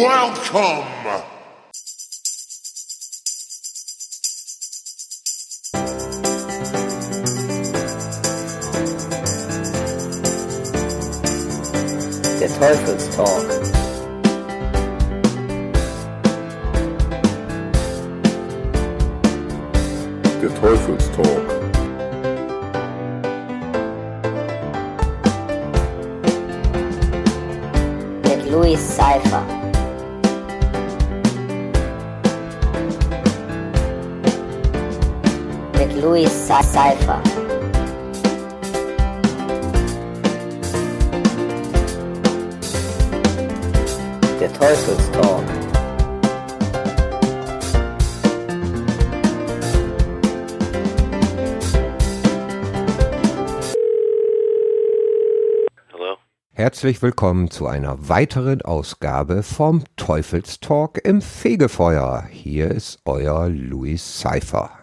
Welcome! Der Teufelstalk. Der Teufelstalk. Mit Louis Cypher. Cy- Cypher. Der Teufelstalk. Hello? Herzlich willkommen zu einer weiteren Ausgabe vom Teufelstalk im Fegefeuer. Hier ist euer Louis Cypher.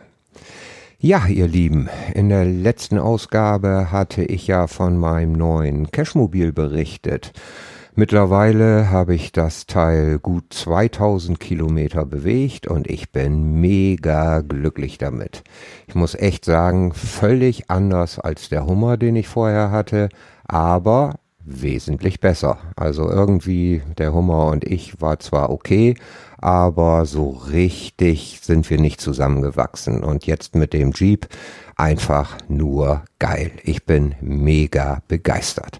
Ja, ihr Lieben, in der letzten Ausgabe hatte ich ja von meinem neuen Cashmobil berichtet. Mittlerweile habe ich das Teil gut 2000 Kilometer bewegt und ich bin mega glücklich damit. Ich muss echt sagen, völlig anders als der Hummer, den ich vorher hatte, aber wesentlich besser. Also irgendwie der Hummer und ich war zwar okay, aber so richtig sind wir nicht zusammengewachsen. Und jetzt mit dem Jeep einfach nur geil. Ich bin mega begeistert.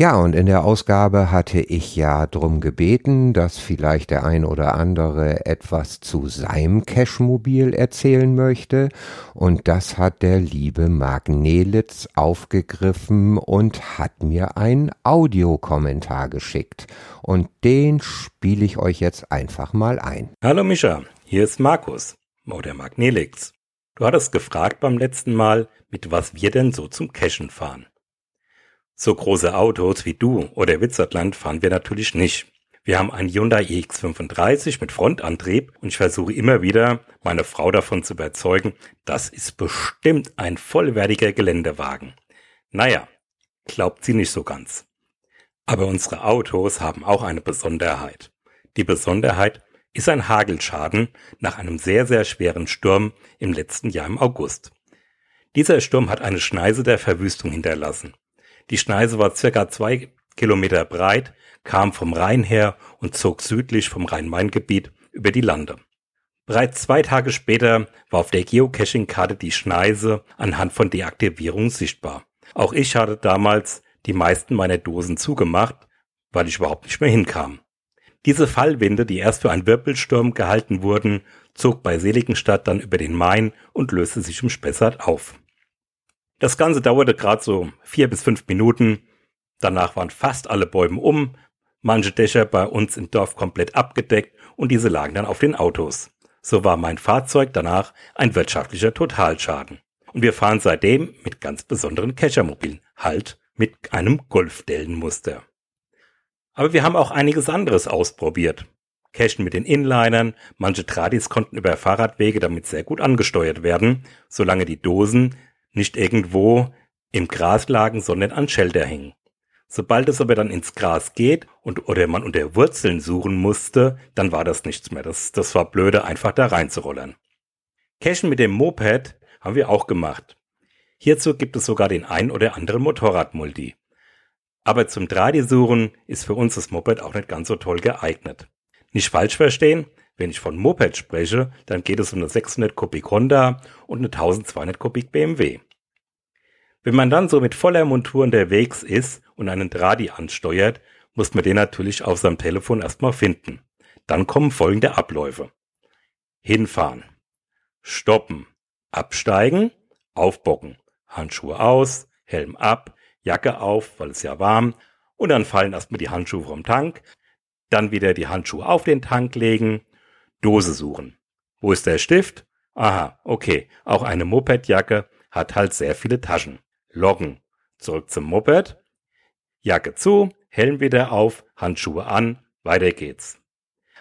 Ja, und in der Ausgabe hatte ich ja drum gebeten, dass vielleicht der ein oder andere etwas zu seinem Cashmobil erzählen möchte. Und das hat der liebe Marc Nelitz aufgegriffen und hat mir einen Audiokommentar geschickt. Und den spiele ich euch jetzt einfach mal ein. Hallo Mischa, hier ist Markus, oder Mark Nelix. Du hattest gefragt beim letzten Mal, mit was wir denn so zum Cashen fahren. So große Autos wie du oder Witzertland fahren wir natürlich nicht. Wir haben einen Hyundai iX35 mit Frontantrieb und ich versuche immer wieder, meine Frau davon zu überzeugen, das ist bestimmt ein vollwertiger Geländewagen. Naja, glaubt sie nicht so ganz. Aber unsere Autos haben auch eine Besonderheit. Die Besonderheit ist ein Hagelschaden nach einem sehr, sehr schweren Sturm im letzten Jahr im August. Dieser Sturm hat eine Schneise der Verwüstung hinterlassen. Die Schneise war circa zwei Kilometer breit, kam vom Rhein her und zog südlich vom Rhein-Main-Gebiet über die Lande. Bereits zwei Tage später war auf der Geocaching-Karte die Schneise anhand von Deaktivierung sichtbar. Auch ich hatte damals die meisten meiner Dosen zugemacht, weil ich überhaupt nicht mehr hinkam. Diese Fallwinde, die erst für einen Wirbelsturm gehalten wurden, zog bei Seligenstadt dann über den Main und löste sich im Spessart auf. Das Ganze dauerte gerade so vier bis fünf Minuten. Danach waren fast alle Bäume um, manche Dächer bei uns im Dorf komplett abgedeckt und diese lagen dann auf den Autos. So war mein Fahrzeug danach ein wirtschaftlicher Totalschaden. Und wir fahren seitdem mit ganz besonderen Keschermobilen, halt mit einem Golfdellenmuster. Aber wir haben auch einiges anderes ausprobiert. Cashen mit den Inlinern, manche Tradis konnten über Fahrradwege damit sehr gut angesteuert werden, solange die Dosen nicht irgendwo im Gras lagen, sondern an Shelter hängen. Sobald es aber dann ins Gras geht und oder man unter Wurzeln suchen musste, dann war das nichts mehr. Das, das war blöde, einfach da reinzurollern. Cashen mit dem Moped haben wir auch gemacht. Hierzu gibt es sogar den ein oder anderen Motorradmulti. Aber zum Tradi-Suchen ist für uns das Moped auch nicht ganz so toll geeignet. Nicht falsch verstehen, wenn ich von Moped spreche, dann geht es um eine 600 Kubik Honda und eine 1200 Kubik BMW. Wenn man dann so mit voller Montur unterwegs ist und einen Tradi ansteuert, muss man den natürlich auf seinem Telefon erstmal finden. Dann kommen folgende Abläufe. Hinfahren. Stoppen. Absteigen. Aufbocken. Handschuhe aus. Helm ab. Jacke auf, weil es ja warm. Und dann fallen erstmal die Handschuhe vom Tank. Dann wieder die Handschuhe auf den Tank legen. Dose suchen. Wo ist der Stift? Aha, okay. Auch eine Mopedjacke hat halt sehr viele Taschen. Loggen. Zurück zum Moped. Jacke zu, Helm wieder auf, Handschuhe an, weiter geht's.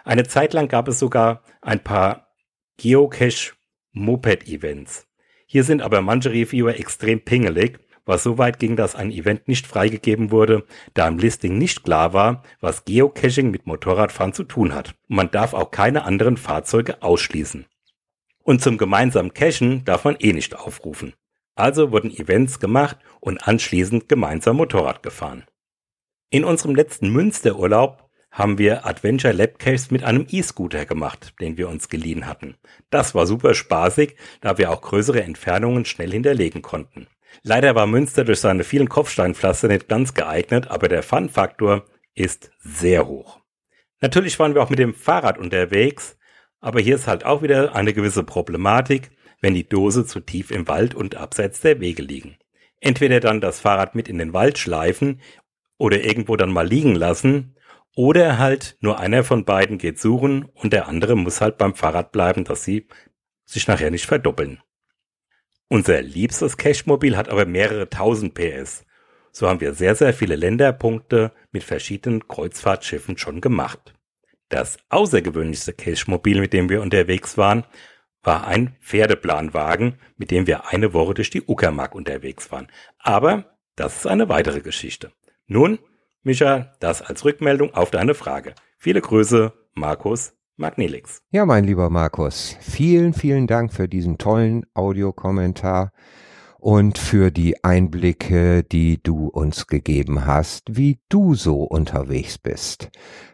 Eine Zeit lang gab es sogar ein paar Geocache Moped Events. Hier sind aber manche Reviewer extrem pingelig, was so weit ging, dass ein Event nicht freigegeben wurde, da im Listing nicht klar war, was Geocaching mit Motorradfahren zu tun hat. Und man darf auch keine anderen Fahrzeuge ausschließen. Und zum gemeinsamen Cachen darf man eh nicht aufrufen. Also wurden Events gemacht und anschließend gemeinsam Motorrad gefahren. In unserem letzten Münsterurlaub haben wir Adventure Lab Caches mit einem E-Scooter gemacht, den wir uns geliehen hatten. Das war super spaßig, da wir auch größere Entfernungen schnell hinterlegen konnten. Leider war Münster durch seine vielen Kopfsteinpflaster nicht ganz geeignet, aber der Fun-Faktor ist sehr hoch. Natürlich waren wir auch mit dem Fahrrad unterwegs, aber hier ist halt auch wieder eine gewisse Problematik, wenn die Dose zu tief im Wald und abseits der Wege liegen. Entweder dann das Fahrrad mit in den Wald schleifen oder irgendwo dann mal liegen lassen, oder halt nur einer von beiden geht suchen und der andere muss halt beim Fahrrad bleiben, dass sie sich nachher nicht verdoppeln. Unser liebstes Cashmobil hat aber mehrere tausend PS. So haben wir sehr, sehr viele Länderpunkte mit verschiedenen Kreuzfahrtschiffen schon gemacht. Das außergewöhnlichste Cashmobil, mit dem wir unterwegs waren, war ein Pferdeplanwagen, mit dem wir eine Woche durch die Uckermark unterwegs waren. Aber das ist eine weitere Geschichte. Nun, Micha, das als Rückmeldung auf deine Frage. Viele Grüße, Markus Magnelix. Ja, mein lieber Markus, vielen, vielen Dank für diesen tollen Audiokommentar und für die Einblicke, die du uns gegeben hast, wie du so unterwegs bist.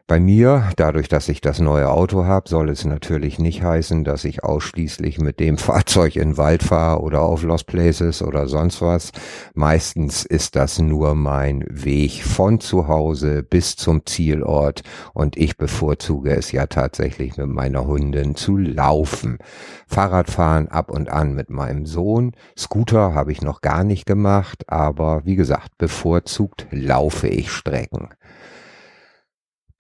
Bei mir, dadurch, dass ich das neue Auto habe, soll es natürlich nicht heißen, dass ich ausschließlich mit dem Fahrzeug in Wald fahre oder auf Lost Places oder sonst was. Meistens ist das nur mein Weg von zu Hause bis zum Zielort und ich bevorzuge es ja tatsächlich mit meiner Hündin zu laufen. Fahrradfahren ab und an mit meinem Sohn. Scooter habe ich noch gar nicht gemacht, aber wie gesagt, bevorzugt laufe ich Strecken.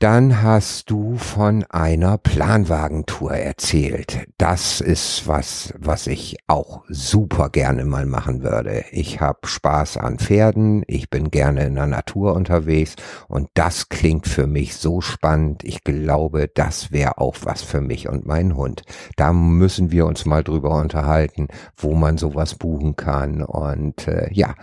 Dann hast du von einer Planwagentour erzählt. Das ist was, was ich auch super gerne mal machen würde. Ich habe Spaß an Pferden, ich bin gerne in der Natur unterwegs und das klingt für mich so spannend. Ich glaube, das wäre auch was für mich und meinen Hund. Da müssen wir uns mal drüber unterhalten, wo man sowas buchen kann und äh, ja,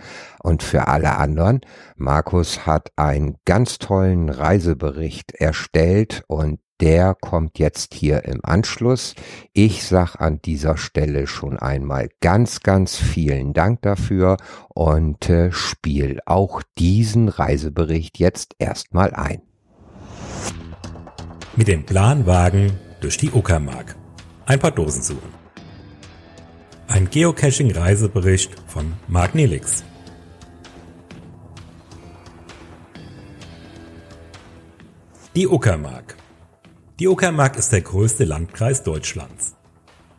und für alle anderen, Markus hat einen ganz tollen Reisebericht erstellt und der kommt jetzt hier im Anschluss. Ich sag an dieser Stelle schon einmal ganz, ganz vielen Dank dafür und äh, spiel auch diesen Reisebericht jetzt erstmal ein. Mit dem Planwagen durch die Uckermark. Ein paar Dosen suchen. Ein Geocaching-Reisebericht von Mark Nelix. Die Uckermark. Die Uckermark ist der größte Landkreis Deutschlands.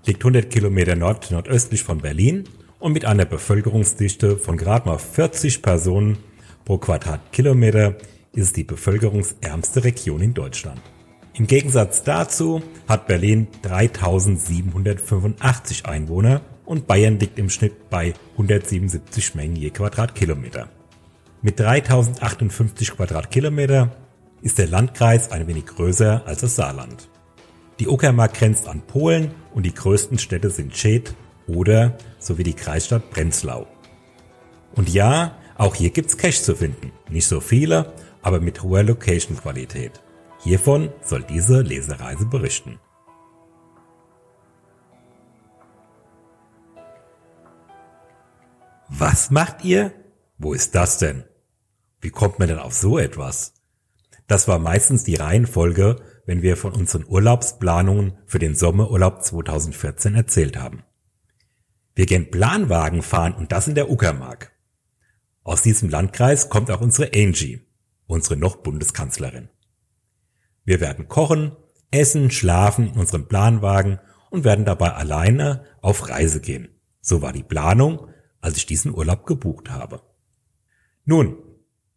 Liegt 100 Kilometer nord-nordöstlich von Berlin und mit einer Bevölkerungsdichte von gerade mal 40 Personen pro Quadratkilometer ist die bevölkerungsärmste Region in Deutschland. Im Gegensatz dazu hat Berlin 3785 Einwohner und Bayern liegt im Schnitt bei 177 Mengen je Quadratkilometer. Mit 3058 Quadratkilometer ist der Landkreis ein wenig größer als das Saarland. Die Uckermark grenzt an Polen und die größten Städte sind Scheth oder sowie die Kreisstadt Prenzlau. Und ja, auch hier gibt's Cash zu finden. Nicht so viele, aber mit hoher Location-Qualität. Hiervon soll diese Lesereise berichten. Was macht ihr? Wo ist das denn? Wie kommt man denn auf so etwas? Das war meistens die Reihenfolge, wenn wir von unseren Urlaubsplanungen für den Sommerurlaub 2014 erzählt haben. Wir gehen Planwagen fahren und das in der Uckermark. Aus diesem Landkreis kommt auch unsere Angie, unsere noch Bundeskanzlerin. Wir werden kochen, essen, schlafen in unserem Planwagen und werden dabei alleine auf Reise gehen. So war die Planung, als ich diesen Urlaub gebucht habe. Nun,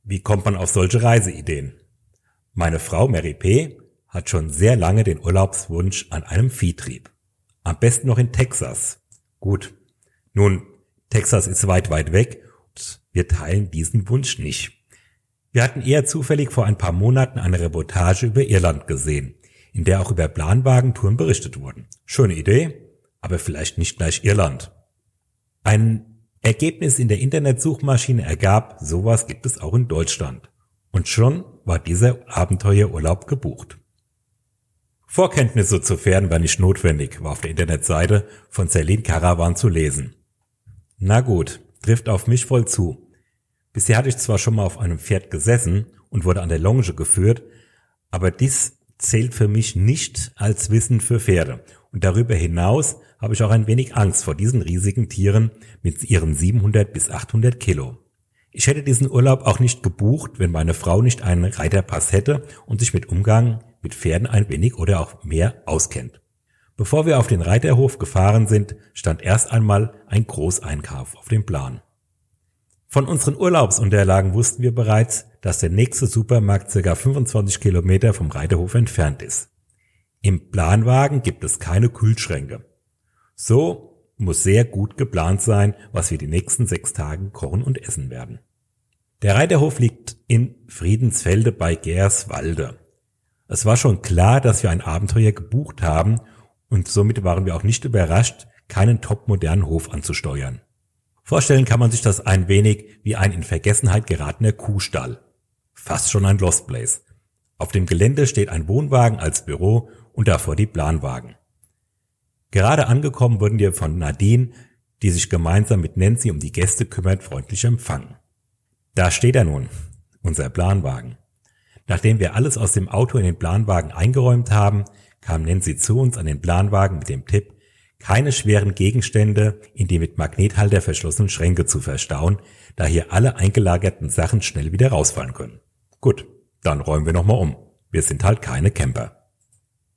wie kommt man auf solche Reiseideen? Meine Frau Mary P. hat schon sehr lange den Urlaubswunsch an einem Viehtrieb. Am besten noch in Texas. Gut. Nun, Texas ist weit, weit weg und wir teilen diesen Wunsch nicht. Wir hatten eher zufällig vor ein paar Monaten eine Reportage über Irland gesehen, in der auch über Planwagentouren berichtet wurden. Schöne Idee, aber vielleicht nicht gleich Irland. Ein Ergebnis in der Internetsuchmaschine ergab, sowas gibt es auch in Deutschland. Und schon war dieser Abenteuerurlaub gebucht. Vorkenntnisse zu Pferden war nicht notwendig, war auf der Internetseite von Celine Caravan zu lesen. Na gut, trifft auf mich voll zu. Bisher hatte ich zwar schon mal auf einem Pferd gesessen und wurde an der Longe geführt, aber dies zählt für mich nicht als Wissen für Pferde. Und darüber hinaus habe ich auch ein wenig Angst vor diesen riesigen Tieren mit ihren 700 bis 800 Kilo. Ich hätte diesen Urlaub auch nicht gebucht, wenn meine Frau nicht einen Reiterpass hätte und sich mit Umgang mit Pferden ein wenig oder auch mehr auskennt. Bevor wir auf den Reiterhof gefahren sind, stand erst einmal ein Großeinkauf auf dem Plan. Von unseren Urlaubsunterlagen wussten wir bereits, dass der nächste Supermarkt ca. 25 Kilometer vom Reiterhof entfernt ist. Im Planwagen gibt es keine Kühlschränke. So muss sehr gut geplant sein, was wir die nächsten sechs Tagen kochen und essen werden. Der Reiterhof liegt in Friedensfelde bei Gerswalde. Es war schon klar, dass wir ein Abenteuer gebucht haben und somit waren wir auch nicht überrascht, keinen topmodernen Hof anzusteuern. Vorstellen kann man sich das ein wenig wie ein in Vergessenheit geratener Kuhstall. Fast schon ein Lost Place. Auf dem Gelände steht ein Wohnwagen als Büro und davor die Planwagen. Gerade angekommen wurden wir von Nadine, die sich gemeinsam mit Nancy um die Gäste kümmert, freundlich empfangen. Da steht er nun, unser Planwagen. Nachdem wir alles aus dem Auto in den Planwagen eingeräumt haben, kam Nancy zu uns an den Planwagen mit dem Tipp, keine schweren Gegenstände in die mit Magnethalter verschlossenen Schränke zu verstauen, da hier alle eingelagerten Sachen schnell wieder rausfallen können. Gut, dann räumen wir nochmal um. Wir sind halt keine Camper.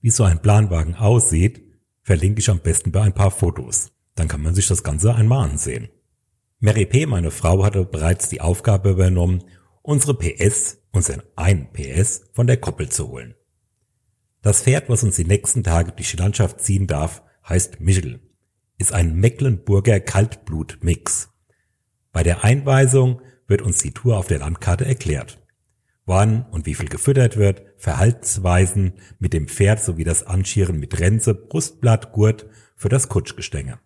Wie so ein Planwagen aussieht, verlinke ich am besten bei ein paar Fotos. Dann kann man sich das Ganze einmal ansehen. Mary P., meine Frau, hatte bereits die Aufgabe übernommen, unsere PS unseren ein PS von der Koppel zu holen. Das Pferd, was uns die nächsten Tage durch die Landschaft ziehen darf, heißt Michel, ist ein Mecklenburger Kaltblutmix. Bei der Einweisung wird uns die Tour auf der Landkarte erklärt. Wann und wie viel gefüttert wird, Verhaltensweisen mit dem Pferd sowie das Anschieren mit Renze, Brustblatt, Gurt für das Kutschgestänge.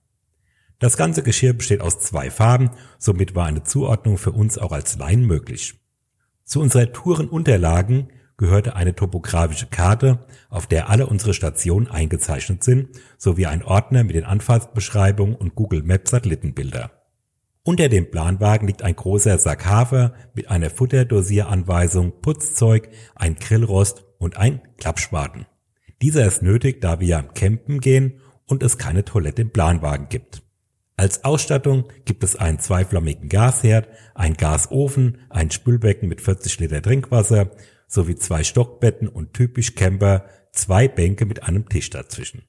Das ganze Geschirr besteht aus zwei Farben, somit war eine Zuordnung für uns auch als Laien möglich. Zu unserer Tourenunterlagen gehörte eine topografische Karte, auf der alle unsere Stationen eingezeichnet sind, sowie ein Ordner mit den Anfahrtsbeschreibungen und Google Maps Satellitenbilder. Unter dem Planwagen liegt ein großer Sack Hafer mit einer Futterdosieranweisung, Putzzeug, ein Grillrost und ein Klappspaten. Dieser ist nötig, da wir campen gehen und es keine Toilette im Planwagen gibt. Als Ausstattung gibt es einen zweiflammigen Gasherd, einen Gasofen, ein Spülbecken mit 40 Liter Trinkwasser sowie zwei Stockbetten und typisch Camper zwei Bänke mit einem Tisch dazwischen.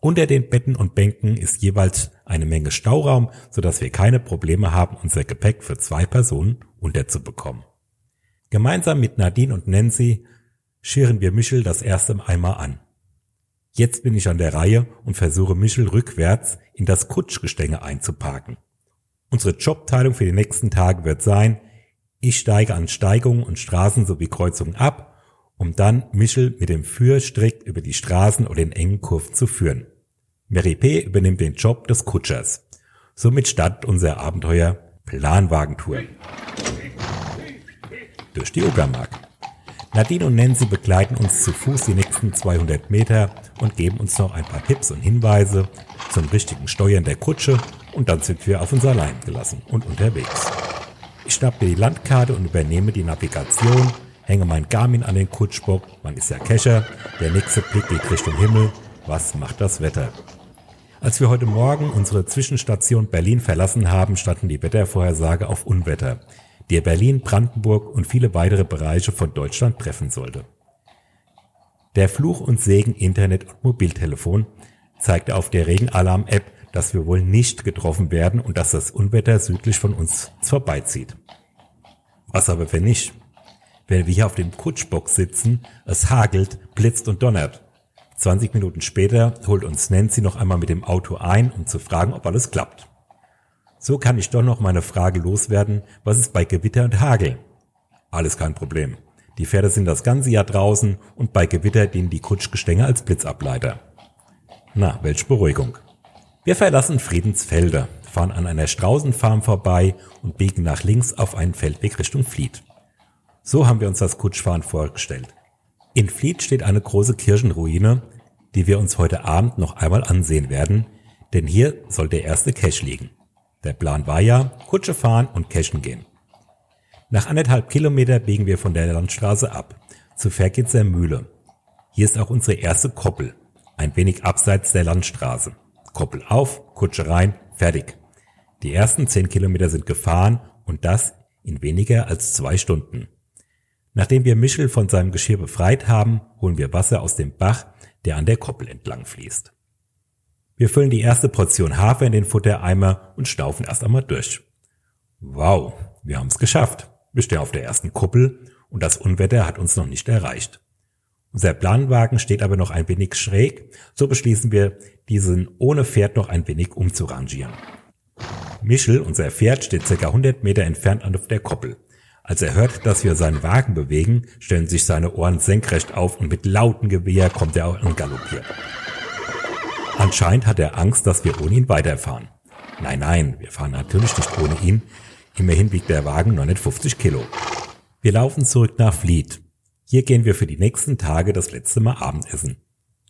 Unter den Betten und Bänken ist jeweils eine Menge Stauraum, sodass wir keine Probleme haben, unser Gepäck für zwei Personen unterzubekommen. Gemeinsam mit Nadine und Nancy scheren wir Michel das erste einmal an. Jetzt bin ich an der Reihe und versuche Michel rückwärts in das Kutschgestänge einzuparken. Unsere Jobteilung für die nächsten Tage wird sein, ich steige an Steigungen und Straßen sowie Kreuzungen ab, um dann Michel mit dem Führstrick über die Straßen oder in engen Kurven zu führen. Mary P. übernimmt den Job des Kutschers. Somit startet unser Abenteuer Planwagentour. Durch die Uckermark. Nadine und Nancy begleiten uns zu Fuß die nächsten 200 Meter und geben uns noch ein paar Tipps und Hinweise zum richtigen Steuern der Kutsche und dann sind wir auf uns allein gelassen und unterwegs. Ich schnappe die Landkarte und übernehme die Navigation, hänge mein Garmin an den Kutschbock, man ist ja Kescher, der nächste Blick geht Richtung Himmel, was macht das Wetter? Als wir heute Morgen unsere Zwischenstation Berlin verlassen haben, standen die Wettervorhersage auf Unwetter der Berlin, Brandenburg und viele weitere Bereiche von Deutschland treffen sollte. Der Fluch und Segen Internet und Mobiltelefon zeigte auf der Regenalarm-App, dass wir wohl nicht getroffen werden und dass das Unwetter südlich von uns vorbeizieht. Was aber wenn nicht? Wenn wir hier auf dem Kutschbock sitzen, es hagelt, blitzt und donnert. 20 Minuten später holt uns Nancy noch einmal mit dem Auto ein, um zu fragen, ob alles klappt. So kann ich doch noch meine Frage loswerden, was ist bei Gewitter und Hagel? Alles kein Problem. Die Pferde sind das ganze Jahr draußen und bei Gewitter dienen die Kutschgestänge als Blitzableiter. Na, welch Beruhigung. Wir verlassen Friedensfelder, fahren an einer Straußenfarm vorbei und biegen nach links auf einen Feldweg Richtung Fleet. So haben wir uns das Kutschfahren vorgestellt. In Fleet steht eine große Kirchenruine, die wir uns heute Abend noch einmal ansehen werden, denn hier soll der erste Cache liegen. Der Plan war ja, Kutsche fahren und cashen gehen. Nach anderthalb Kilometer biegen wir von der Landstraße ab, zu Ferkitzer Mühle. Hier ist auch unsere erste Koppel, ein wenig abseits der Landstraße. Koppel auf, Kutsche rein, fertig. Die ersten zehn Kilometer sind gefahren und das in weniger als zwei Stunden. Nachdem wir Michel von seinem Geschirr befreit haben, holen wir Wasser aus dem Bach, der an der Koppel entlang fließt. Wir füllen die erste Portion Hafer in den Futtereimer und staufen erst einmal durch. Wow, wir haben es geschafft. Wir stehen auf der ersten Kuppel und das Unwetter hat uns noch nicht erreicht. Unser Planwagen steht aber noch ein wenig schräg, so beschließen wir, diesen ohne Pferd noch ein wenig umzurangieren. Michel, unser Pferd, steht ca. 100 Meter entfernt auf der Koppel. Als er hört, dass wir seinen Wagen bewegen, stellen sich seine Ohren senkrecht auf und mit lautem Gewehr kommt er angaloppiert. Anscheinend hat er Angst, dass wir ohne ihn weiterfahren. Nein, nein, wir fahren natürlich nicht ohne ihn. Immerhin wiegt der Wagen 950 Kilo. Wir laufen zurück nach Fleet. Hier gehen wir für die nächsten Tage das letzte Mal Abendessen.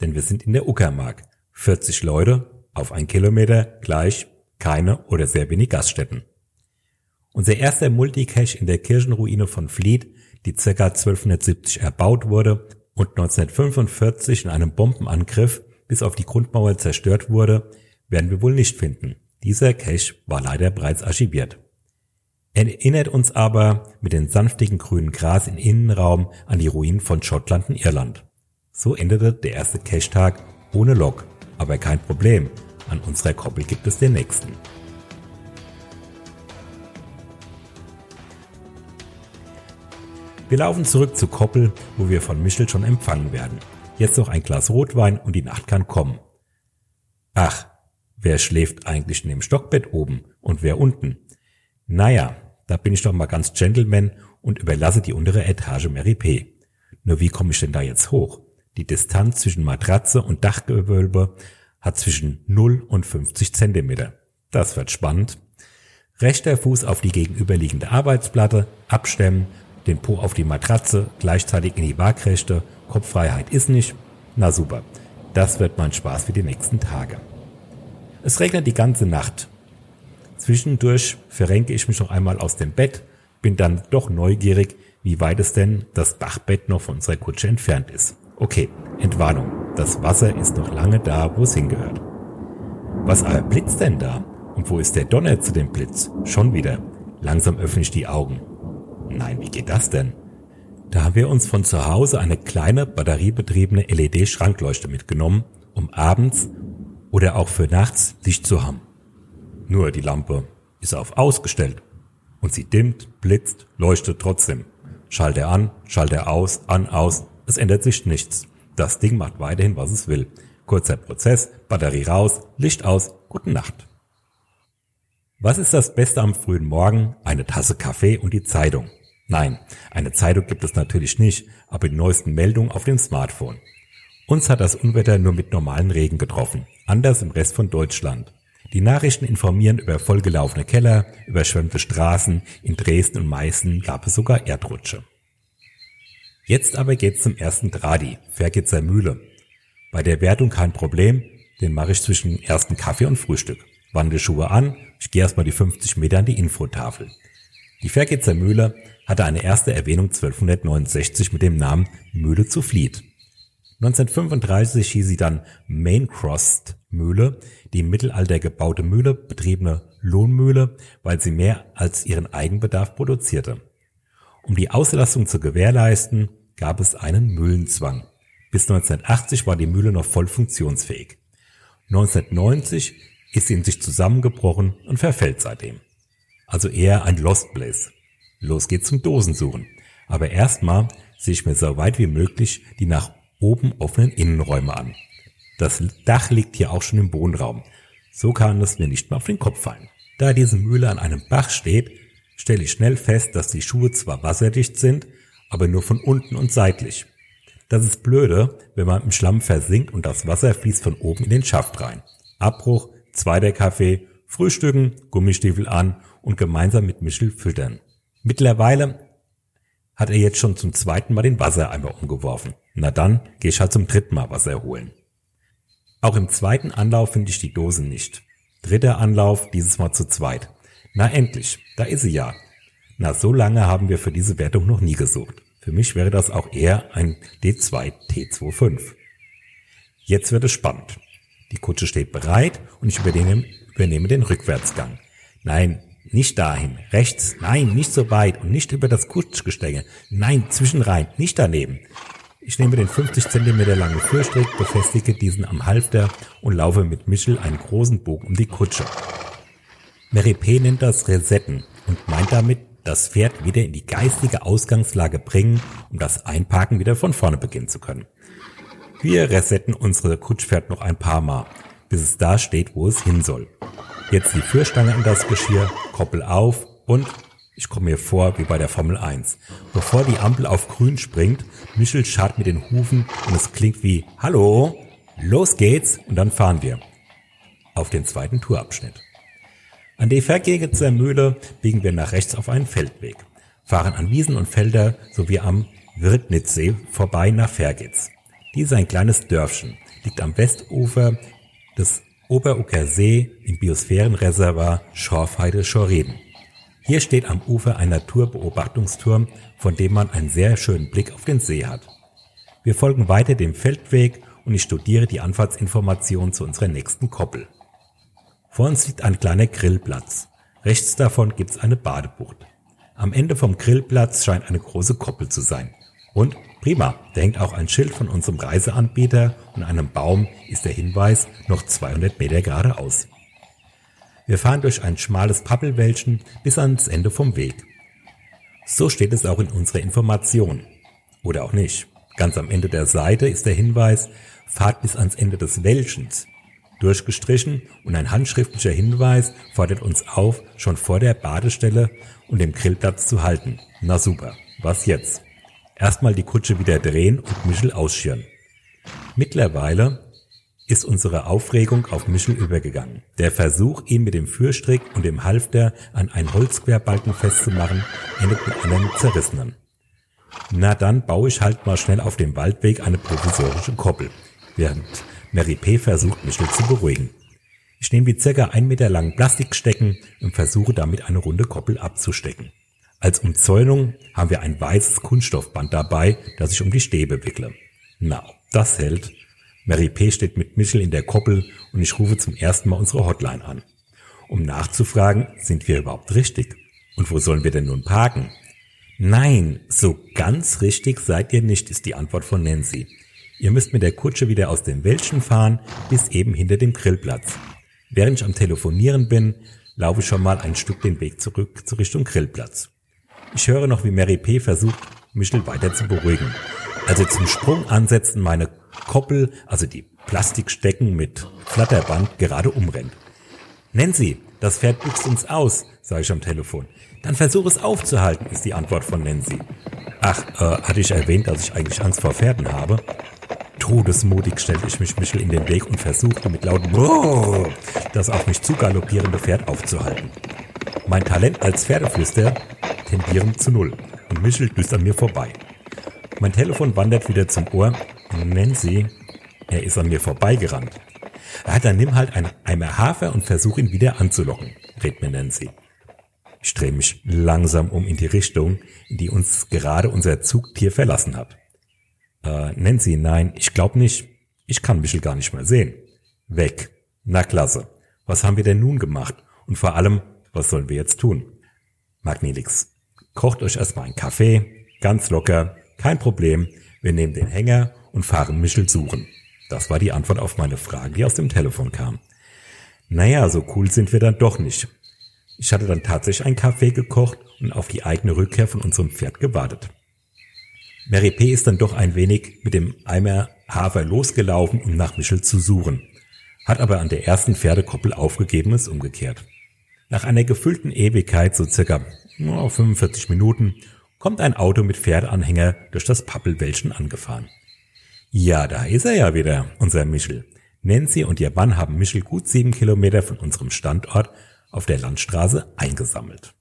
Denn wir sind in der Uckermark. 40 Leute auf ein Kilometer gleich keine oder sehr wenig Gaststätten. Unser erster Multicache in der Kirchenruine von Fleet, die ca. 1270 erbaut wurde und 1945 in einem Bombenangriff bis auf die Grundmauer zerstört wurde, werden wir wohl nicht finden. Dieser Cache war leider bereits archiviert. Er erinnert uns aber mit dem sanftigen grünen Gras im Innenraum an die Ruinen von Schottland und Irland. So endete der erste Cache-Tag ohne Lok, aber kein Problem. An unserer Koppel gibt es den nächsten. Wir laufen zurück zur Koppel, wo wir von Michel schon empfangen werden. Jetzt noch ein Glas Rotwein und die Nacht kann kommen. Ach, wer schläft eigentlich in dem Stockbett oben und wer unten? Naja, da bin ich doch mal ganz Gentleman und überlasse die untere Etage Mary P. Nur wie komme ich denn da jetzt hoch? Die Distanz zwischen Matratze und Dachgewölbe hat zwischen 0 und 50 Zentimeter. Das wird spannend. Rechter Fuß auf die gegenüberliegende Arbeitsplatte, abstemmen, den Po auf die Matratze, gleichzeitig in die Waagrechte Kopffreiheit ist nicht. Na super, das wird mein Spaß für die nächsten Tage. Es regnet die ganze Nacht. Zwischendurch verrenke ich mich noch einmal aus dem Bett, bin dann doch neugierig, wie weit es denn das Dachbett noch von unserer Kutsche entfernt ist. Okay, Entwarnung. Das Wasser ist noch lange da, wo es hingehört. Was aber blitzt denn da? Und wo ist der Donner zu dem Blitz? Schon wieder. Langsam öffne ich die Augen. Nein, wie geht das denn? Da haben wir uns von zu Hause eine kleine batteriebetriebene LED-Schrankleuchte mitgenommen, um abends oder auch für nachts Licht zu haben. Nur die Lampe ist auf ausgestellt und sie dimmt, blitzt, leuchtet trotzdem. Schalter an, Schalter aus, an, aus, es ändert sich nichts. Das Ding macht weiterhin, was es will. Kurzer Prozess, Batterie raus, Licht aus, gute Nacht. Was ist das Beste am frühen Morgen? Eine Tasse Kaffee und die Zeitung. Nein, eine Zeitung gibt es natürlich nicht, aber die neuesten Meldungen auf dem Smartphone. Uns hat das Unwetter nur mit normalen Regen getroffen, anders im Rest von Deutschland. Die Nachrichten informieren über vollgelaufene Keller, überschwemmte Straßen, in Dresden und Meißen gab es sogar Erdrutsche. Jetzt aber geht's zum ersten Tradi, Vergitzer Mühle. Bei der Wertung kein Problem, den mache ich zwischen ersten Kaffee und Frühstück. Wandelschuhe an, ich gehe erstmal die 50 Meter an die Infotafel. Die Vergitzer Mühle hatte eine erste Erwähnung 1269 mit dem Namen Mühle zu Fleet. 1935 hieß sie dann Maincrossed Mühle, die im Mittelalter gebaute Mühle, betriebene Lohnmühle, weil sie mehr als ihren Eigenbedarf produzierte. Um die Auslastung zu gewährleisten, gab es einen Müllenzwang. Bis 1980 war die Mühle noch voll funktionsfähig. 1990 ist sie in sich zusammengebrochen und verfällt seitdem. Also eher ein Lost Place. Los geht's zum Dosensuchen. Aber erstmal sehe ich mir so weit wie möglich die nach oben offenen Innenräume an. Das Dach liegt hier auch schon im Wohnraum. So kann es mir nicht mehr auf den Kopf fallen. Da diese Mühle an einem Bach steht, stelle ich schnell fest, dass die Schuhe zwar wasserdicht sind, aber nur von unten und seitlich. Das ist blöde, wenn man im Schlamm versinkt und das Wasser fließt von oben in den Schaft rein. Abbruch, zweiter Kaffee, frühstücken, Gummistiefel an und gemeinsam mit Michel füttern. Mittlerweile hat er jetzt schon zum zweiten Mal den Wassereimer umgeworfen. Na dann geh ich halt zum dritten Mal Wasser holen. Auch im zweiten Anlauf finde ich die Dose nicht. Dritter Anlauf, dieses Mal zu zweit. Na endlich, da ist sie ja. Na, so lange haben wir für diese Wertung noch nie gesucht. Für mich wäre das auch eher ein D2 T25. Jetzt wird es spannend. Die Kutsche steht bereit und ich übernehme, übernehme den Rückwärtsgang. Nein, nicht dahin, rechts, nein, nicht so weit und nicht über das Kutschgestänge, nein, zwischenrein, nicht daneben. Ich nehme den 50 cm langen Führstrick, befestige diesen am Halfter und laufe mit Michel einen großen Bogen um die Kutsche. Mary P. nennt das Resetten und meint damit, das Pferd wieder in die geistige Ausgangslage bringen, um das Einparken wieder von vorne beginnen zu können. Wir resetten unsere Kutschpferd noch ein paar Mal, bis es da steht, wo es hin soll. Jetzt die Führstange an das Geschirr, Koppel auf und ich komme mir vor wie bei der Formel 1. Bevor die Ampel auf grün springt, Michel scharrt mit den Hufen und es klingt wie Hallo, los geht's und dann fahren wir. Auf den zweiten Tourabschnitt. An der Vergegenzer Mühle biegen wir nach rechts auf einen Feldweg, fahren an Wiesen und Felder sowie am Wirtnitzsee vorbei nach Vergitz. Dies ist ein kleines Dörfchen, liegt am Westufer des Oberucker See im Biosphärenreservoir Schorfheide-Schorreden. Hier steht am Ufer ein Naturbeobachtungsturm, von dem man einen sehr schönen Blick auf den See hat. Wir folgen weiter dem Feldweg und ich studiere die Anfahrtsinformationen zu unserer nächsten Koppel. Vor uns liegt ein kleiner Grillplatz. Rechts davon gibt's eine Badebucht. Am Ende vom Grillplatz scheint eine große Koppel zu sein. Und prima, da hängt auch ein Schild von unserem Reiseanbieter und einem Baum ist der Hinweis noch 200 Meter geradeaus. Wir fahren durch ein schmales Pappelwäldchen bis ans Ende vom Weg. So steht es auch in unserer Information. Oder auch nicht. Ganz am Ende der Seite ist der Hinweis, fahrt bis ans Ende des Wäldchens durchgestrichen und ein handschriftlicher Hinweis fordert uns auf, schon vor der Badestelle und dem Grillplatz zu halten. Na super, was jetzt? Erstmal die Kutsche wieder drehen und Michel ausschirren. Mittlerweile ist unsere Aufregung auf Michel übergegangen. Der Versuch, ihn mit dem Führstrick und dem Halfter an einen Holzquerbalken festzumachen, endet mit einem zerrissenen. Na dann baue ich halt mal schnell auf dem Waldweg eine provisorische Koppel, während Mary P. versucht, Michel zu beruhigen. Ich nehme die circa ein Meter langen Plastikstecken und versuche damit eine runde Koppel abzustecken. Als Umzäunung haben wir ein weißes Kunststoffband dabei, das ich um die Stäbe wickle. Na, das hält. Mary P. steht mit Michel in der Koppel und ich rufe zum ersten Mal unsere Hotline an. Um nachzufragen, sind wir überhaupt richtig? Und wo sollen wir denn nun parken? Nein, so ganz richtig seid ihr nicht, ist die Antwort von Nancy. Ihr müsst mit der Kutsche wieder aus dem Wäldchen fahren, bis eben hinter dem Grillplatz. Während ich am Telefonieren bin, laufe ich schon mal ein Stück den Weg zurück zur Richtung Grillplatz. Ich höre noch, wie Mary P. versucht, Michel weiter zu beruhigen. Also zum Sprung ansetzen meine Koppel, also die Plastikstecken mit Flatterband, gerade umrennt. Nancy, das Pferd büchst uns aus, sage ich am Telefon. Dann versuch es aufzuhalten, ist die Antwort von Nancy. Ach, äh, hatte ich erwähnt, dass ich eigentlich Angst vor Pferden habe? Todesmutig stellte ich mich Michel in den Weg und versuchte mit lautem Brrr das auf mich zugaloppierende Pferd aufzuhalten. Mein Talent als Pferdeflüster tendieren zu null und Michel düst an mir vorbei. Mein Telefon wandert wieder zum Ohr. Nancy, er ist an mir vorbeigerannt. Ah, dann nimm halt einen Eimer Hafer und versuch ihn wieder anzulocken, rät mir Nancy. Ich drehe mich langsam um in die Richtung, in die uns gerade unser Zugtier verlassen hat. Äh, Nancy, nein, ich glaub nicht. Ich kann Michel gar nicht mehr sehen. Weg. Na klasse. Was haben wir denn nun gemacht? Und vor allem, was sollen wir jetzt tun? Magnelix, kocht euch erstmal einen Kaffee, ganz locker, kein Problem. Wir nehmen den Hänger und fahren Michel suchen. Das war die Antwort auf meine Frage, die aus dem Telefon kam. Naja, so cool sind wir dann doch nicht. Ich hatte dann tatsächlich einen Kaffee gekocht und auf die eigene Rückkehr von unserem Pferd gewartet. Mary P. ist dann doch ein wenig mit dem Eimer Hafer losgelaufen, um nach Michel zu suchen, hat aber an der ersten Pferdekoppel aufgegeben, ist umgekehrt. Nach einer gefüllten Ewigkeit, so circa oh, 45 Minuten, kommt ein Auto mit Pferdeanhänger durch das Pappelwäldchen angefahren. Ja, da ist er ja wieder, unser Michel. Nancy und ihr Mann haben Michel gut sieben Kilometer von unserem Standort auf der Landstraße eingesammelt.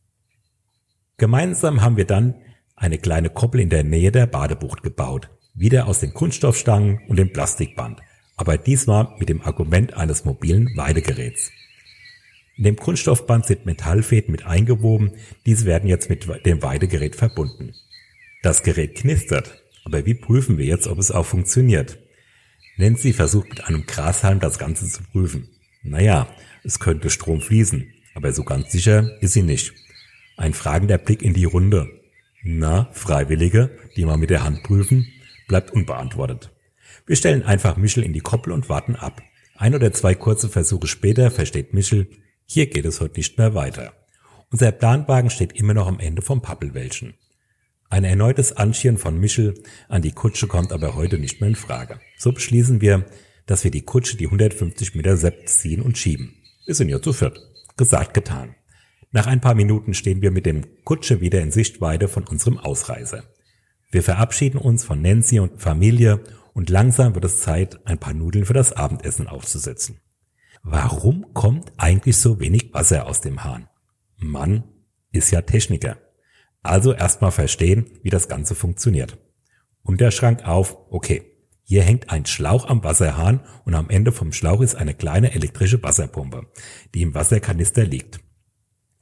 Gemeinsam haben wir dann eine kleine Koppel in der Nähe der Badebucht gebaut, wieder aus den Kunststoffstangen und dem Plastikband, aber diesmal mit dem Argument eines mobilen Weidegeräts. In dem Kunststoffband sind Metallfäden mit eingewoben, diese werden jetzt mit dem Weidegerät verbunden. Das Gerät knistert, aber wie prüfen wir jetzt, ob es auch funktioniert? Nancy versucht mit einem Grashalm das Ganze zu prüfen. Naja, es könnte Strom fließen, aber so ganz sicher ist sie nicht. Ein fragender Blick in die Runde. Na, Freiwillige, die mal mit der Hand prüfen, bleibt unbeantwortet. Wir stellen einfach Michel in die Koppel und warten ab. Ein oder zwei kurze Versuche später versteht Michel, hier geht es heute nicht mehr weiter. Unser Planwagen steht immer noch am Ende vom Pappelwäldchen. Ein erneutes Anschieren von Michel an die Kutsche kommt aber heute nicht mehr in Frage. So beschließen wir, dass wir die Kutsche die 150 Meter Sept ziehen und schieben. Wir sind ja zu viert. Gesagt, getan. Nach ein paar Minuten stehen wir mit dem Kutsche wieder in Sichtweite von unserem Ausreiser. Wir verabschieden uns von Nancy und Familie und langsam wird es Zeit, ein paar Nudeln für das Abendessen aufzusetzen. Warum kommt eigentlich so wenig Wasser aus dem Hahn? Mann ist ja Techniker. Also erstmal verstehen, wie das Ganze funktioniert. Unterschrank auf, okay. Hier hängt ein Schlauch am Wasserhahn und am Ende vom Schlauch ist eine kleine elektrische Wasserpumpe, die im Wasserkanister liegt.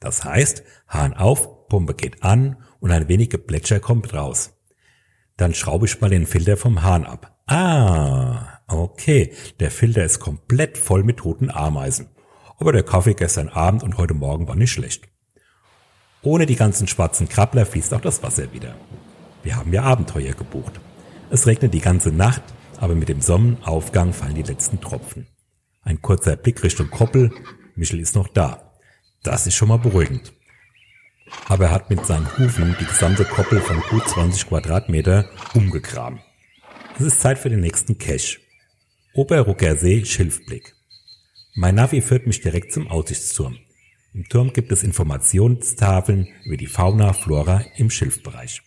Das heißt, Hahn auf, Pumpe geht an und ein wenig Geplätscher kommt raus. Dann schraube ich mal den Filter vom Hahn ab. Ah, okay, der Filter ist komplett voll mit toten Ameisen. Aber der Kaffee gestern Abend und heute Morgen war nicht schlecht. Ohne die ganzen schwarzen Krabbler fließt auch das Wasser wieder. Wir haben ja Abenteuer gebucht. Es regnet die ganze Nacht, aber mit dem Sonnenaufgang fallen die letzten Tropfen. Ein kurzer Blick Richtung Koppel, Michel ist noch da. Das ist schon mal beruhigend. Aber er hat mit seinen Hufen die gesamte Koppel von gut 20 Quadratmeter umgegraben. Es ist Zeit für den nächsten Cache. Oberrucker See Schilfblick. Mein Navi führt mich direkt zum Aussichtsturm. Im Turm gibt es Informationstafeln über die Fauna, Flora im Schilfbereich.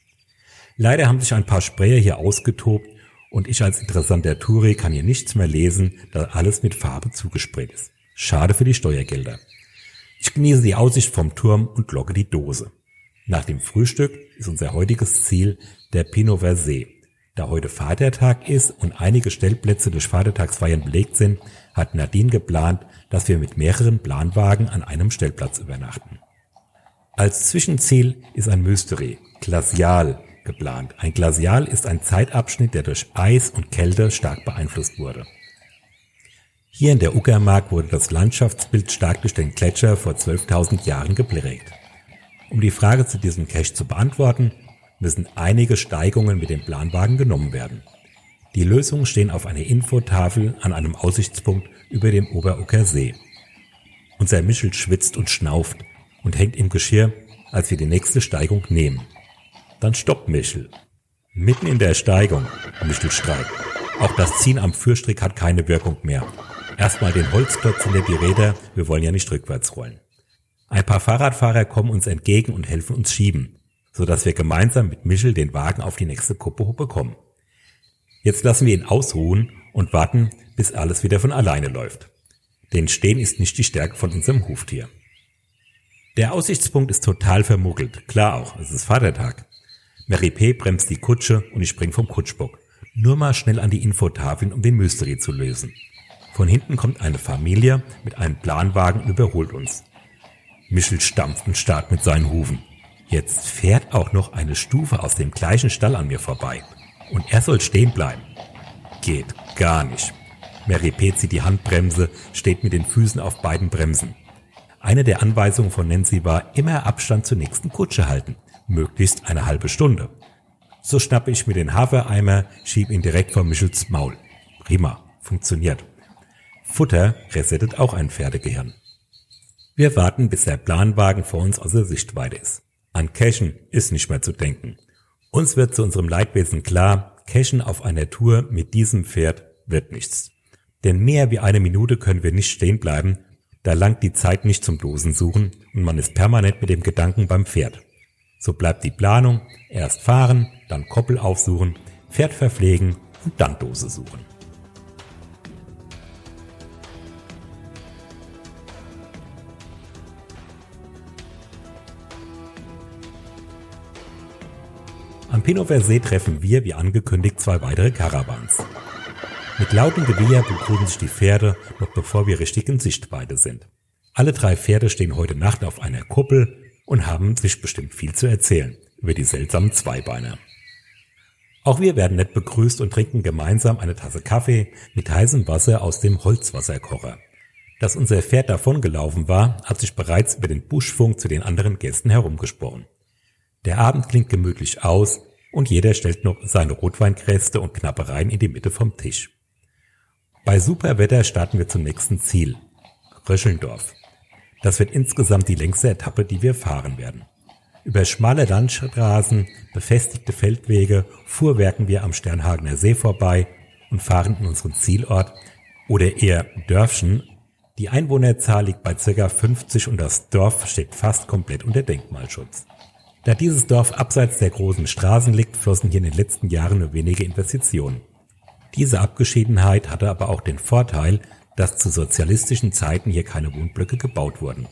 Leider haben sich ein paar Sprayer hier ausgetobt und ich als interessanter Touri kann hier nichts mehr lesen, da alles mit Farbe zugesprayt ist. Schade für die Steuergelder. Ich genieße die Aussicht vom Turm und logge die Dose. Nach dem Frühstück ist unser heutiges Ziel der Pinover See. Da heute Vatertag ist und einige Stellplätze durch Vatertagsfeiern belegt sind, hat Nadine geplant, dass wir mit mehreren Planwagen an einem Stellplatz übernachten. Als Zwischenziel ist ein Mystery, Glacial, geplant. Ein Glacial ist ein Zeitabschnitt, der durch Eis und Kälte stark beeinflusst wurde. Hier in der Uckermark wurde das Landschaftsbild stark durch den Gletscher vor 12.000 Jahren geprägt. Um die Frage zu diesem Cache zu beantworten, müssen einige Steigungen mit dem Planwagen genommen werden. Die Lösungen stehen auf einer Infotafel an einem Aussichtspunkt über dem Oberucker See. Unser Michel schwitzt und schnauft und hängt im Geschirr, als wir die nächste Steigung nehmen. Dann stoppt Michel. Mitten in der Steigung, Michel streikt. Auch das Ziehen am Führstrick hat keine Wirkung mehr. Erstmal den Holzklotz hinter die Räder, wir wollen ja nicht rückwärts rollen. Ein paar Fahrradfahrer kommen uns entgegen und helfen uns schieben so dass wir gemeinsam mit Michel den Wagen auf die nächste Kuppe bekommen. Jetzt lassen wir ihn ausruhen und warten, bis alles wieder von alleine läuft. Denn Stehen ist nicht die Stärke von unserem Huftier. Der Aussichtspunkt ist total vermuggelt. Klar auch, es ist Vatertag. Mary P. bremst die Kutsche und ich spring vom Kutschbock. Nur mal schnell an die Infotafeln, um den Mystery zu lösen. Von hinten kommt eine Familie mit einem Planwagen überholt uns. Michel stampft und starrt mit seinen Hufen. Jetzt fährt auch noch eine Stufe aus dem gleichen Stall an mir vorbei. Und er soll stehen bleiben. Geht gar nicht. Mary P. zieht die Handbremse, steht mit den Füßen auf beiden Bremsen. Eine der Anweisungen von Nancy war, immer Abstand zur nächsten Kutsche halten. Möglichst eine halbe Stunde. So schnappe ich mir den Hafereimer, schieb ihn direkt vor Michels Maul. Prima, funktioniert. Futter resettet auch ein Pferdegehirn. Wir warten, bis der Planwagen vor uns außer Sichtweite ist. An Cashen ist nicht mehr zu denken. Uns wird zu unserem Leidwesen klar, Cashen auf einer Tour mit diesem Pferd wird nichts. Denn mehr wie eine Minute können wir nicht stehen bleiben, da langt die Zeit nicht zum Dosensuchen und man ist permanent mit dem Gedanken beim Pferd. So bleibt die Planung, erst fahren, dann Koppel aufsuchen, Pferd verpflegen und dann Dose suchen. Am Pinover See treffen wir, wie angekündigt, zwei weitere Caravans. Mit lautem Gewehr begrüßen sich die Pferde, noch bevor wir richtig in Sichtweite sind. Alle drei Pferde stehen heute Nacht auf einer Kuppel und haben sich bestimmt viel zu erzählen über die seltsamen Zweibeiner. Auch wir werden nett begrüßt und trinken gemeinsam eine Tasse Kaffee mit heißem Wasser aus dem Holzwasserkocher. Dass unser Pferd davongelaufen war, hat sich bereits über den Buschfunk zu den anderen Gästen herumgesprochen. Der Abend klingt gemütlich aus und jeder stellt noch seine Rotweinkräste und Knappereien in die Mitte vom Tisch. Bei super Wetter starten wir zum nächsten Ziel, Röschelndorf. Das wird insgesamt die längste Etappe, die wir fahren werden. Über schmale Landstraßen, befestigte Feldwege fuhrwerken wir am Sternhagener See vorbei und fahren in unseren Zielort oder eher Dörfchen. Die Einwohnerzahl liegt bei ca. 50 und das Dorf steht fast komplett unter Denkmalschutz. Da dieses Dorf abseits der großen Straßen liegt, flossen hier in den letzten Jahren nur wenige Investitionen. Diese Abgeschiedenheit hatte aber auch den Vorteil, dass zu sozialistischen Zeiten hier keine Wohnblöcke gebaut wurden.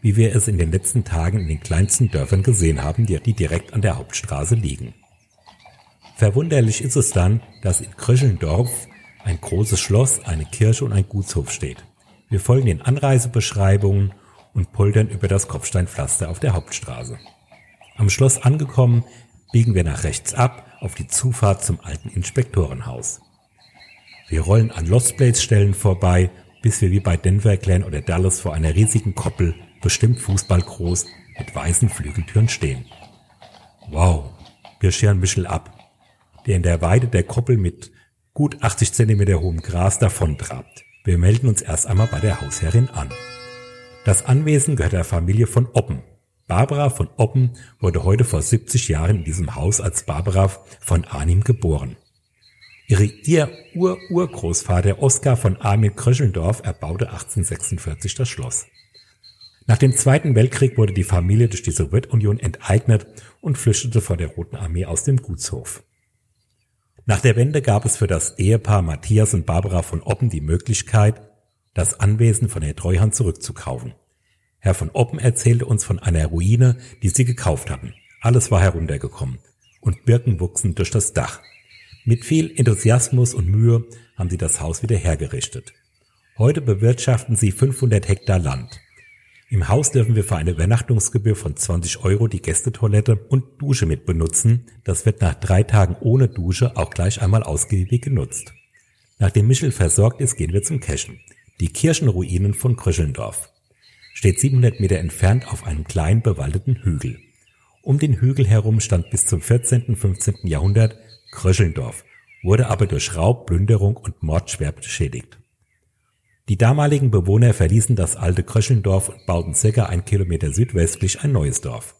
Wie wir es in den letzten Tagen in den kleinsten Dörfern gesehen haben, die, direkt an der Hauptstraße liegen. Verwunderlich ist es dann, dass in Kröschelndorf ein großes Schloss, eine Kirche und ein Gutshof steht. Wir folgen den Anreisebeschreibungen und poltern über das Kopfsteinpflaster auf der Hauptstraße. Am Schloss angekommen, biegen wir nach rechts ab auf die Zufahrt zum alten Inspektorenhaus. Wir rollen an Lost Place Stellen vorbei, bis wir wie bei Denver, Glen oder Dallas vor einer riesigen Koppel, bestimmt fußballgroß, mit weißen Flügeltüren stehen. Wow, wir scheren Michel ab, der in der Weide der Koppel mit gut 80 Zentimeter hohem Gras davontrabt. Wir melden uns erst einmal bei der Hausherrin an. Das Anwesen gehört der Familie von Oppen. Barbara von Oppen wurde heute vor 70 Jahren in diesem Haus als Barbara von Arnim geboren. Ihre, ihr Ur-Urgroßvater Oskar von Armin Kröschendorf erbaute 1846 das Schloss. Nach dem Zweiten Weltkrieg wurde die Familie durch die Sowjetunion enteignet und flüchtete vor der Roten Armee aus dem Gutshof. Nach der Wende gab es für das Ehepaar Matthias und Barbara von Oppen die Möglichkeit, das Anwesen von der Treuhand zurückzukaufen. Herr von Oppen erzählte uns von einer Ruine, die sie gekauft hatten. Alles war heruntergekommen und Birken wuchsen durch das Dach. Mit viel Enthusiasmus und Mühe haben sie das Haus wieder hergerichtet. Heute bewirtschaften sie 500 Hektar Land. Im Haus dürfen wir für eine Übernachtungsgebühr von 20 Euro die Gästetoilette und Dusche mit benutzen. Das wird nach drei Tagen ohne Dusche auch gleich einmal ausgiebig genutzt. Nachdem Michel versorgt ist, gehen wir zum Cashen. Die Kirchenruinen von Kröschelndorf. Steht 700 Meter entfernt auf einem kleinen bewaldeten Hügel. Um den Hügel herum stand bis zum 14. 15. Jahrhundert Kröschelndorf, wurde aber durch Raub, Plünderung und Mord schwer beschädigt. Die damaligen Bewohner verließen das alte Kröschelndorf und bauten circa ein Kilometer südwestlich ein neues Dorf.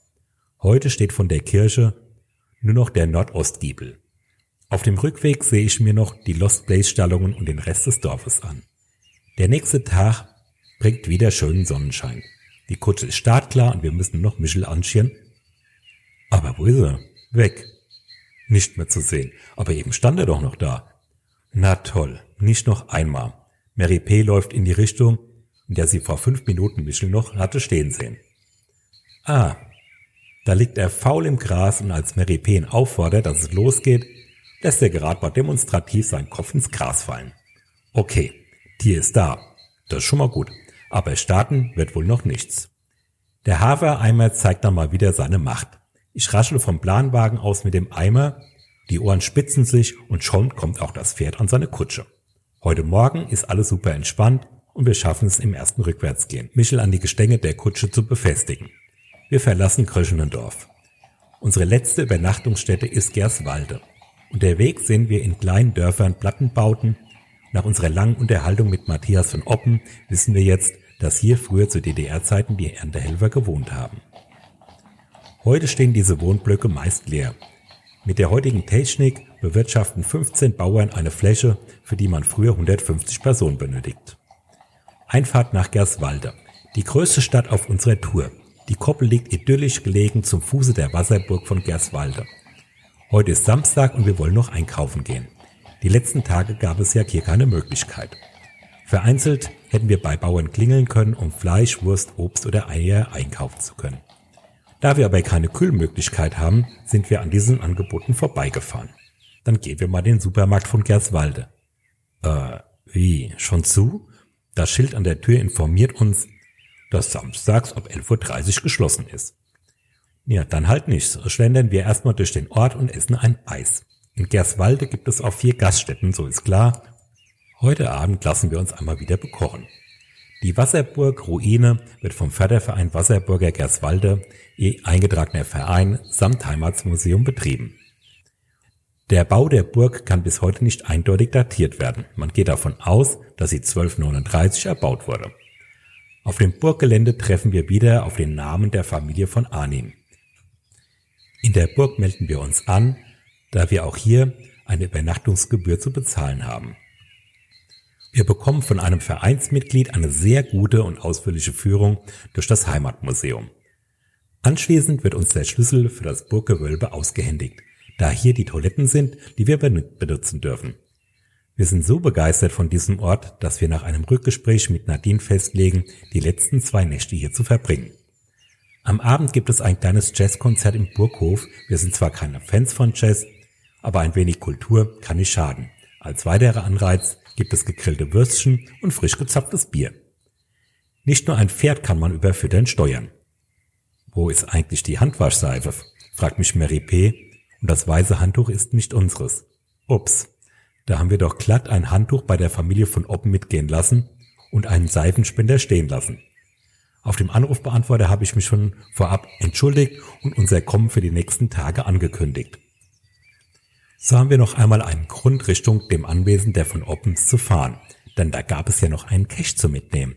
Heute steht von der Kirche nur noch der Nordostgiebel. Auf dem Rückweg sehe ich mir noch die Lost Place Stallungen und den Rest des Dorfes an. Der nächste Tag bringt wieder schönen Sonnenschein. Die Kutsche ist startklar und wir müssen noch Michel anschieren. Aber wo ist er? Weg nicht mehr zu sehen. Aber eben stand er doch noch da. Na toll, nicht noch einmal. Mary P. läuft in die Richtung, in der sie vor fünf Minuten Michel noch hatte stehen sehen. Ah, da liegt er faul im Gras und als Mary P. ihn auffordert, dass es losgeht, lässt er gerade mal demonstrativ seinen Kopf ins Gras fallen. Okay, Tier ist da. Das ist schon mal gut. Aber starten wird wohl noch nichts. Der Hafereimer zeigt dann mal wieder seine Macht. Ich raschele vom Planwagen aus mit dem Eimer, die Ohren spitzen sich und schon kommt auch das Pferd an seine Kutsche. Heute Morgen ist alles super entspannt und wir schaffen es im ersten Rückwärtsgehen, Michel an die Gestänge der Kutsche zu befestigen. Wir verlassen Kröschenendorf. Unsere letzte Übernachtungsstätte ist Gerswalde. Unterwegs sehen wir in kleinen Dörfern Plattenbauten. Nach unserer langen Unterhaltung mit Matthias von Oppen wissen wir jetzt, dass hier früher zu DDR-Zeiten die Erntehelfer gewohnt haben. Heute stehen diese Wohnblöcke meist leer. Mit der heutigen Technik bewirtschaften 15 Bauern eine Fläche, für die man früher 150 Personen benötigt. Einfahrt nach Gerswalde, die größte Stadt auf unserer Tour. Die Koppel liegt idyllisch gelegen zum Fuße der Wasserburg von Gerswalde. Heute ist Samstag und wir wollen noch einkaufen gehen. Die letzten Tage gab es ja hier keine Möglichkeit. Vereinzelt hätten wir bei Bauern klingeln können, um Fleisch, Wurst, Obst oder Eier einkaufen zu können. Da wir aber keine Kühlmöglichkeit haben, sind wir an diesen Angeboten vorbeigefahren. Dann gehen wir mal den Supermarkt von Gerswalde. Äh, wie, schon zu? Das Schild an der Tür informiert uns, dass samstags ab 11.30 Uhr geschlossen ist. Ja, dann halt nicht. Schlendern wir erstmal durch den Ort und essen ein Eis. In Gerswalde gibt es auch vier Gaststätten, so ist klar. Heute Abend lassen wir uns einmal wieder bekochen. Die Wasserburg Ruine wird vom Förderverein Wasserburger Gerswalde, eh eingetragener Verein, samt Heimatsmuseum betrieben. Der Bau der Burg kann bis heute nicht eindeutig datiert werden. Man geht davon aus, dass sie 1239 erbaut wurde. Auf dem Burggelände treffen wir wieder auf den Namen der Familie von Arnim. In der Burg melden wir uns an, da wir auch hier eine Übernachtungsgebühr zu bezahlen haben. Wir bekommen von einem Vereinsmitglied eine sehr gute und ausführliche Führung durch das Heimatmuseum. Anschließend wird uns der Schlüssel für das Burggewölbe ausgehändigt, da hier die Toiletten sind, die wir benutzen dürfen. Wir sind so begeistert von diesem Ort, dass wir nach einem Rückgespräch mit Nadine festlegen, die letzten zwei Nächte hier zu verbringen. Am Abend gibt es ein kleines Jazzkonzert im Burghof. Wir sind zwar keine Fans von Jazz, aber ein wenig Kultur kann nicht schaden. Als weiterer Anreiz gibt es gegrillte Würstchen und frisch gezapftes Bier. Nicht nur ein Pferd kann man überfüttern steuern. Wo ist eigentlich die Handwaschseife? fragt mich Mary P. Und das weiße Handtuch ist nicht unseres. Ups, da haben wir doch glatt ein Handtuch bei der Familie von Oppen mitgehen lassen und einen Seifenspender stehen lassen. Auf dem Anrufbeantworter habe ich mich schon vorab entschuldigt und unser Kommen für die nächsten Tage angekündigt. So haben wir noch einmal einen Grund Richtung dem Anwesen der von Oppens zu fahren, denn da gab es ja noch einen Cache zu mitnehmen,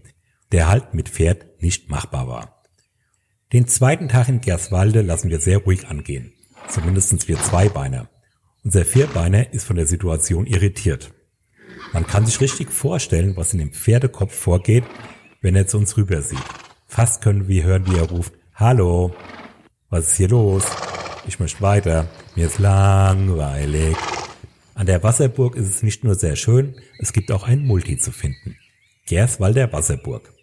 der halt mit Pferd nicht machbar war. Den zweiten Tag in Gerswalde lassen wir sehr ruhig angehen, zumindestens wir Zweibeiner. Unser Vierbeiner ist von der Situation irritiert. Man kann sich richtig vorstellen, was in dem Pferdekopf vorgeht, wenn er zu uns rüber sieht. Fast können wir hören, wie er ruft, Hallo, was ist hier los? Ich möchte weiter, mir ist langweilig. An der Wasserburg ist es nicht nur sehr schön, es gibt auch ein Multi zu finden. Gerswalder Wasserburg.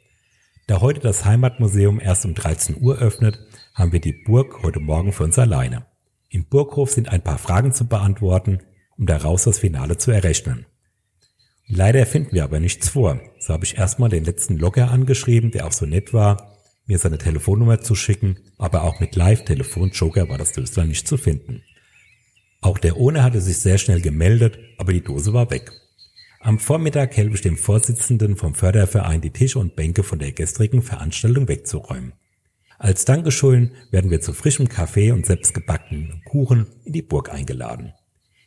Da heute das Heimatmuseum erst um 13 Uhr öffnet, haben wir die Burg heute Morgen für uns alleine. Im Burghof sind ein paar Fragen zu beantworten, um daraus das Finale zu errechnen. Leider finden wir aber nichts vor. So habe ich erstmal den letzten Logger angeschrieben, der auch so nett war, mir seine Telefonnummer zu schicken, aber auch mit Live-Telefon-Joker war das Dösler nicht zu finden. Auch der Ohne hatte sich sehr schnell gemeldet, aber die Dose war weg. Am Vormittag helfe ich dem Vorsitzenden vom Förderverein die Tische und Bänke von der gestrigen Veranstaltung wegzuräumen. Als Dankeschön werden wir zu frischem Kaffee und selbstgebackenen Kuchen in die Burg eingeladen.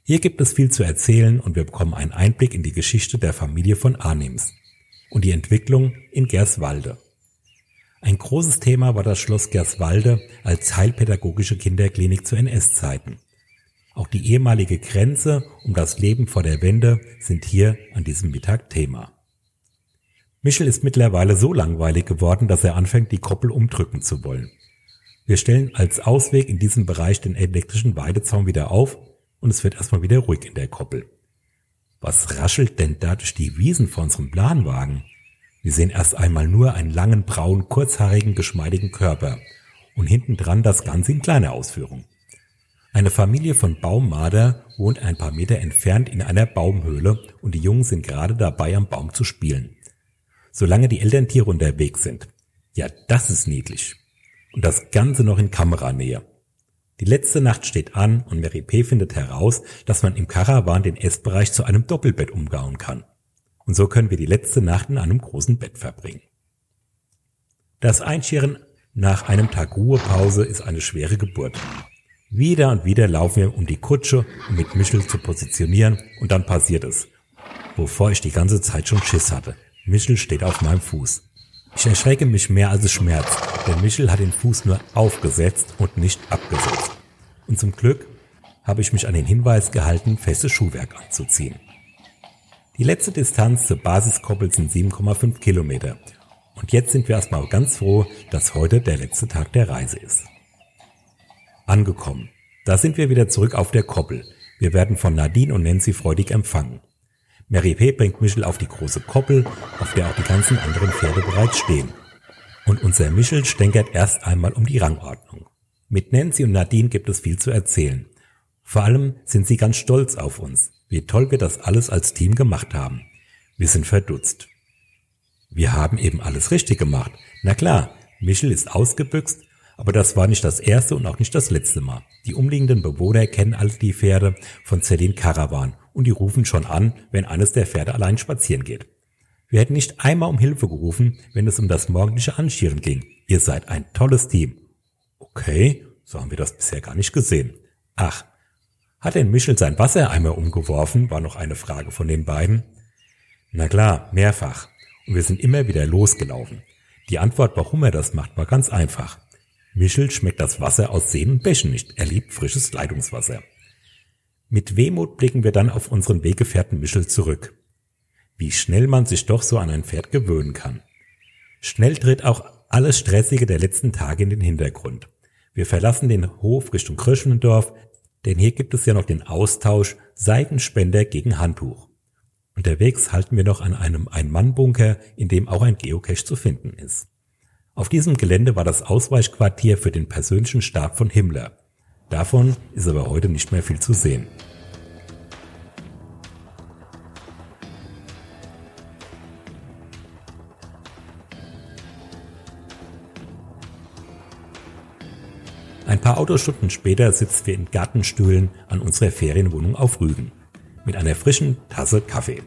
Hier gibt es viel zu erzählen und wir bekommen einen Einblick in die Geschichte der Familie von Arnims und die Entwicklung in Gerswalde. Ein großes Thema war das Schloss Gerswalde als heilpädagogische Kinderklinik zu NS-Zeiten. Auch die ehemalige Grenze um das Leben vor der Wende sind hier an diesem Mittag Thema. Michel ist mittlerweile so langweilig geworden, dass er anfängt, die Koppel umdrücken zu wollen. Wir stellen als Ausweg in diesem Bereich den elektrischen Weidezaun wieder auf und es wird erstmal wieder ruhig in der Koppel. Was raschelt denn da durch die Wiesen vor unserem Planwagen? Wir sehen erst einmal nur einen langen, braunen, kurzhaarigen, geschmeidigen Körper und hinten dran das Ganze in kleiner Ausführung. Eine Familie von Baummarder wohnt ein paar Meter entfernt in einer Baumhöhle und die Jungen sind gerade dabei, am Baum zu spielen. Solange die Elterntiere unterwegs sind. Ja, das ist niedlich. Und das Ganze noch in Kameranähe. Die letzte Nacht steht an und Mary P. findet heraus, dass man im Karawan den Essbereich zu einem Doppelbett umbauen kann. Und so können wir die letzte Nacht in einem großen Bett verbringen. Das Einscheren nach einem Tag Ruhepause ist eine schwere Geburt. Wieder und wieder laufen wir um die Kutsche, um mit Michel zu positionieren und dann passiert es. Wovor ich die ganze Zeit schon Schiss hatte. Michel steht auf meinem Fuß. Ich erschrecke mich mehr als es schmerzt, denn Michel hat den Fuß nur aufgesetzt und nicht abgesetzt. Und zum Glück habe ich mich an den Hinweis gehalten, festes Schuhwerk anzuziehen. Die letzte Distanz zur Basiskoppel sind 7,5 Kilometer. Und jetzt sind wir erstmal ganz froh, dass heute der letzte Tag der Reise ist. Angekommen. Da sind wir wieder zurück auf der Koppel. Wir werden von Nadine und Nancy freudig empfangen. Mary P. bringt Michel auf die große Koppel, auf der auch die ganzen anderen Pferde bereits stehen. Und unser Michel stänkert erst einmal um die Rangordnung. Mit Nancy und Nadine gibt es viel zu erzählen. Vor allem sind sie ganz stolz auf uns, wie toll wir das alles als Team gemacht haben. Wir sind verdutzt. Wir haben eben alles richtig gemacht. Na klar, Michel ist ausgebüxt, aber das war nicht das erste und auch nicht das letzte Mal. Die umliegenden Bewohner kennen alle die Pferde von Celine Caravan und die rufen schon an, wenn eines der Pferde allein spazieren geht. Wir hätten nicht einmal um Hilfe gerufen, wenn es um das morgendliche Anschieren ging. Ihr seid ein tolles Team. Okay, so haben wir das bisher gar nicht gesehen. Ach, hat denn Michel sein Wassereimer umgeworfen, war noch eine Frage von den beiden. Na klar, mehrfach. Und wir sind immer wieder losgelaufen. Die Antwort, warum er das macht, war ganz einfach. Michel schmeckt das Wasser aus Seen und Bächen nicht. Er liebt frisches Leitungswasser. Mit Wehmut blicken wir dann auf unseren Weggefährten Michel zurück wie schnell man sich doch so an ein Pferd gewöhnen kann. Schnell tritt auch alles Stressige der letzten Tage in den Hintergrund. Wir verlassen den Hof Richtung Kröschendorf, denn hier gibt es ja noch den Austausch Seitenspender gegen Handtuch. Unterwegs halten wir noch an einem Ein-Mann-Bunker, in dem auch ein Geocache zu finden ist. Auf diesem Gelände war das Ausweichquartier für den persönlichen Stab von Himmler. Davon ist aber heute nicht mehr viel zu sehen. Ein paar Autostunden später sitzen wir in Gartenstühlen an unserer Ferienwohnung auf Rügen. Mit einer frischen Tasse Kaffee.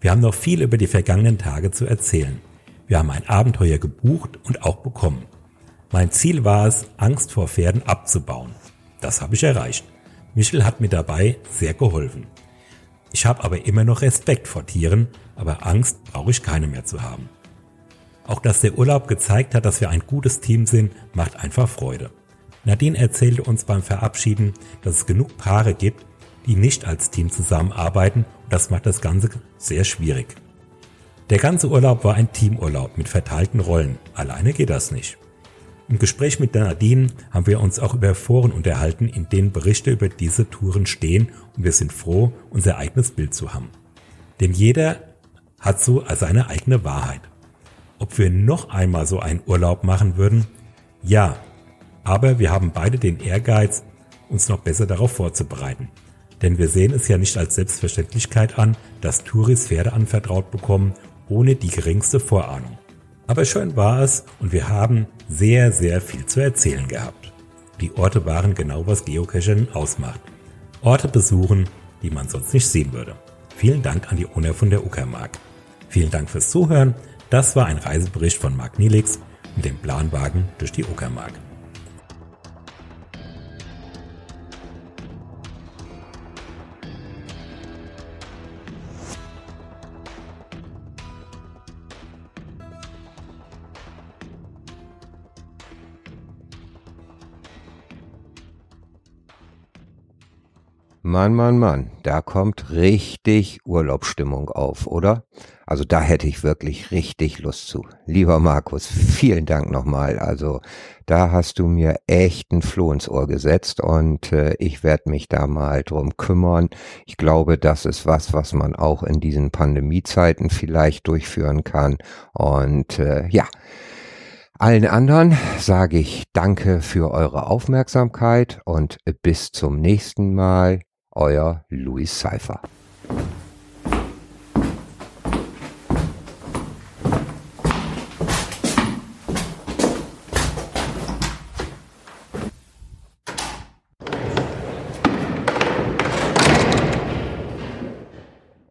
Wir haben noch viel über die vergangenen Tage zu erzählen. Wir haben ein Abenteuer gebucht und auch bekommen. Mein Ziel war es, Angst vor Pferden abzubauen. Das habe ich erreicht. Michel hat mir dabei sehr geholfen. Ich habe aber immer noch Respekt vor Tieren, aber Angst brauche ich keine mehr zu haben. Auch dass der Urlaub gezeigt hat, dass wir ein gutes Team sind, macht einfach Freude. Nadine erzählte uns beim Verabschieden, dass es genug Paare gibt, die nicht als Team zusammenarbeiten und das macht das Ganze sehr schwierig. Der ganze Urlaub war ein Teamurlaub mit verteilten Rollen. Alleine geht das nicht. Im Gespräch mit Nadine haben wir uns auch über Foren unterhalten, in denen Berichte über diese Touren stehen und wir sind froh, unser eigenes Bild zu haben. Denn jeder hat so seine eigene Wahrheit. Ob wir noch einmal so einen Urlaub machen würden? Ja, aber wir haben beide den Ehrgeiz, uns noch besser darauf vorzubereiten. Denn wir sehen es ja nicht als Selbstverständlichkeit an, dass Touris Pferde anvertraut bekommen, ohne die geringste Vorahnung. Aber schön war es und wir haben sehr, sehr viel zu erzählen gehabt. Die Orte waren genau was Geocaching ausmacht. Orte besuchen, die man sonst nicht sehen würde. Vielen Dank an die Owner von der Uckermark. Vielen Dank fürs Zuhören. Das war ein Reisebericht von Marc Nielix mit dem Planwagen durch die Uckermark. Mann, Mann, Mann, da kommt richtig Urlaubsstimmung auf, oder? Also da hätte ich wirklich richtig Lust zu. Lieber Markus, vielen Dank nochmal. Also da hast du mir echt ein Floh ins Ohr gesetzt und äh, ich werde mich da mal drum kümmern. Ich glaube, das ist was, was man auch in diesen Pandemiezeiten vielleicht durchführen kann. Und äh, ja, allen anderen sage ich danke für eure Aufmerksamkeit und bis zum nächsten Mal euer Louis Seifer.